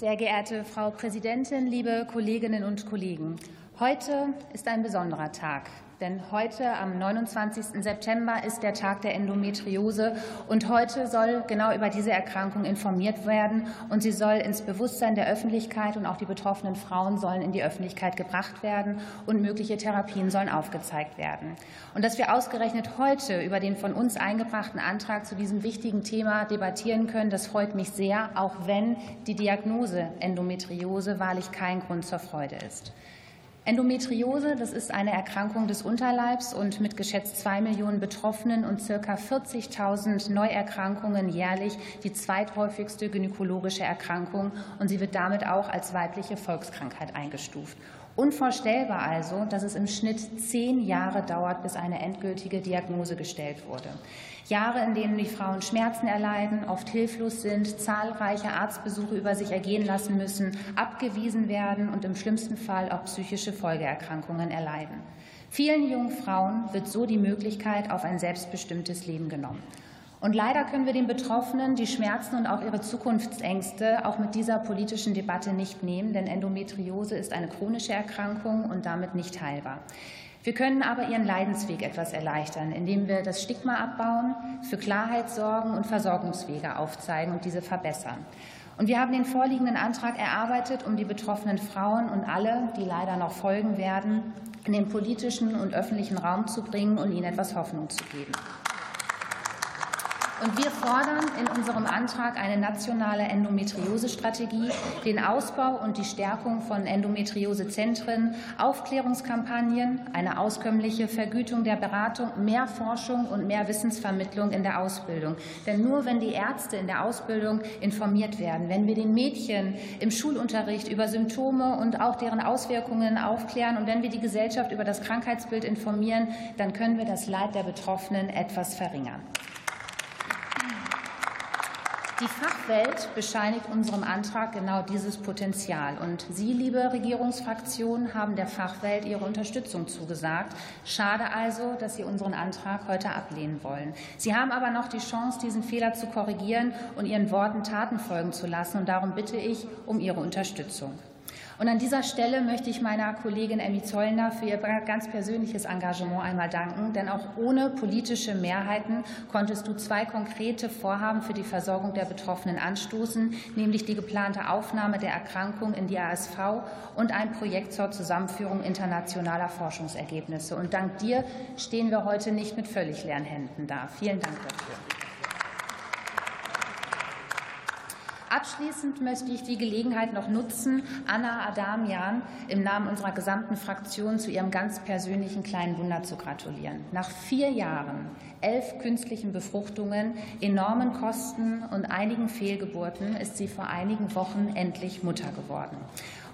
Sehr geehrte Frau Präsidentin, liebe Kolleginnen und Kollegen! Heute ist ein besonderer Tag. Denn heute, am 29. September, ist der Tag der Endometriose. Und heute soll genau über diese Erkrankung informiert werden. Und sie soll ins Bewusstsein der Öffentlichkeit und auch die betroffenen Frauen sollen in die Öffentlichkeit gebracht werden. Und mögliche Therapien sollen aufgezeigt werden. Und dass wir ausgerechnet heute über den von uns eingebrachten Antrag zu diesem wichtigen Thema debattieren können, das freut mich sehr, auch wenn die Diagnose Endometriose wahrlich kein Grund zur Freude ist. Endometriose, das ist eine Erkrankung des Unterleibs und mit geschätzt zwei Millionen Betroffenen und circa 40.000 Neuerkrankungen jährlich die zweithäufigste gynäkologische Erkrankung und sie wird damit auch als weibliche Volkskrankheit eingestuft. Unvorstellbar also, dass es im Schnitt zehn Jahre dauert, bis eine endgültige Diagnose gestellt wurde. Jahre, in denen die Frauen Schmerzen erleiden, oft hilflos sind, zahlreiche Arztbesuche über sich ergehen lassen müssen, abgewiesen werden und im schlimmsten Fall auch psychische Folgeerkrankungen erleiden. Vielen jungen Frauen wird so die Möglichkeit auf ein selbstbestimmtes Leben genommen. Und leider können wir den Betroffenen die Schmerzen und auch ihre Zukunftsängste auch mit dieser politischen Debatte nicht nehmen, denn Endometriose ist eine chronische Erkrankung und damit nicht heilbar. Wir können aber ihren Leidensweg etwas erleichtern, indem wir das Stigma abbauen, für Klarheit sorgen und Versorgungswege aufzeigen und diese verbessern. Und wir haben den vorliegenden Antrag erarbeitet, um die betroffenen Frauen und alle, die leider noch folgen werden, in den politischen und öffentlichen Raum zu bringen und ihnen etwas Hoffnung zu geben. Und wir fordern in unserem Antrag eine nationale Endometriose-Strategie, den Ausbau und die Stärkung von Endometriosezentren, Aufklärungskampagnen, eine auskömmliche Vergütung der Beratung, mehr Forschung und mehr Wissensvermittlung in der Ausbildung. Denn nur wenn die Ärzte in der Ausbildung informiert werden, wenn wir den Mädchen im Schulunterricht über Symptome und auch deren Auswirkungen aufklären und wenn wir die Gesellschaft über das Krankheitsbild informieren, dann können wir das Leid der Betroffenen etwas verringern. Die Fachwelt bescheinigt unserem Antrag genau dieses Potenzial. Und Sie, liebe Regierungsfraktionen, haben der Fachwelt Ihre Unterstützung zugesagt. Schade also, dass Sie unseren Antrag heute ablehnen wollen. Sie haben aber noch die Chance, diesen Fehler zu korrigieren und Ihren Worten Taten folgen zu lassen. Und darum bitte ich um Ihre Unterstützung. Und an dieser Stelle möchte ich meiner Kollegin Emmy Zollner für ihr ganz persönliches Engagement einmal danken, denn auch ohne politische Mehrheiten konntest du zwei konkrete Vorhaben für die Versorgung der Betroffenen anstoßen, nämlich die geplante Aufnahme der Erkrankung in die ASV und ein Projekt zur Zusammenführung internationaler Forschungsergebnisse. Und dank dir stehen wir heute nicht mit völlig leeren Händen da. Vielen Dank dafür. Abschließend möchte ich die Gelegenheit noch nutzen, Anna Adamian im Namen unserer gesamten Fraktion zu ihrem ganz persönlichen kleinen Wunder zu gratulieren. Nach vier Jahren, elf künstlichen Befruchtungen, enormen Kosten und einigen Fehlgeburten ist sie vor einigen Wochen endlich Mutter geworden.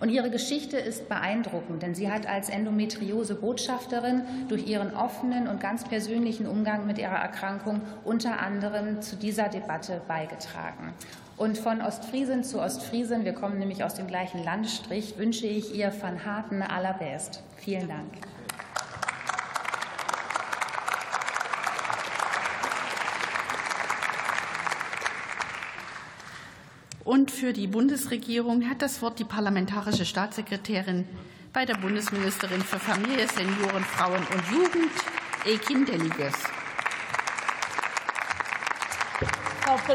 Und ihre Geschichte ist beeindruckend, denn sie hat als Endometriose-Botschafterin durch ihren offenen und ganz persönlichen Umgang mit ihrer Erkrankung unter anderem zu dieser Debatte beigetragen. Und von Ostfriesen zu Ostfriesen, wir kommen nämlich aus dem gleichen Landstrich, wünsche ich ihr von Harten allerbest. Vielen Dank. Und für die Bundesregierung hat das Wort die parlamentarische Staatssekretärin bei der Bundesministerin für Familie, Senioren, Frauen und Jugend, Ekin Deliges.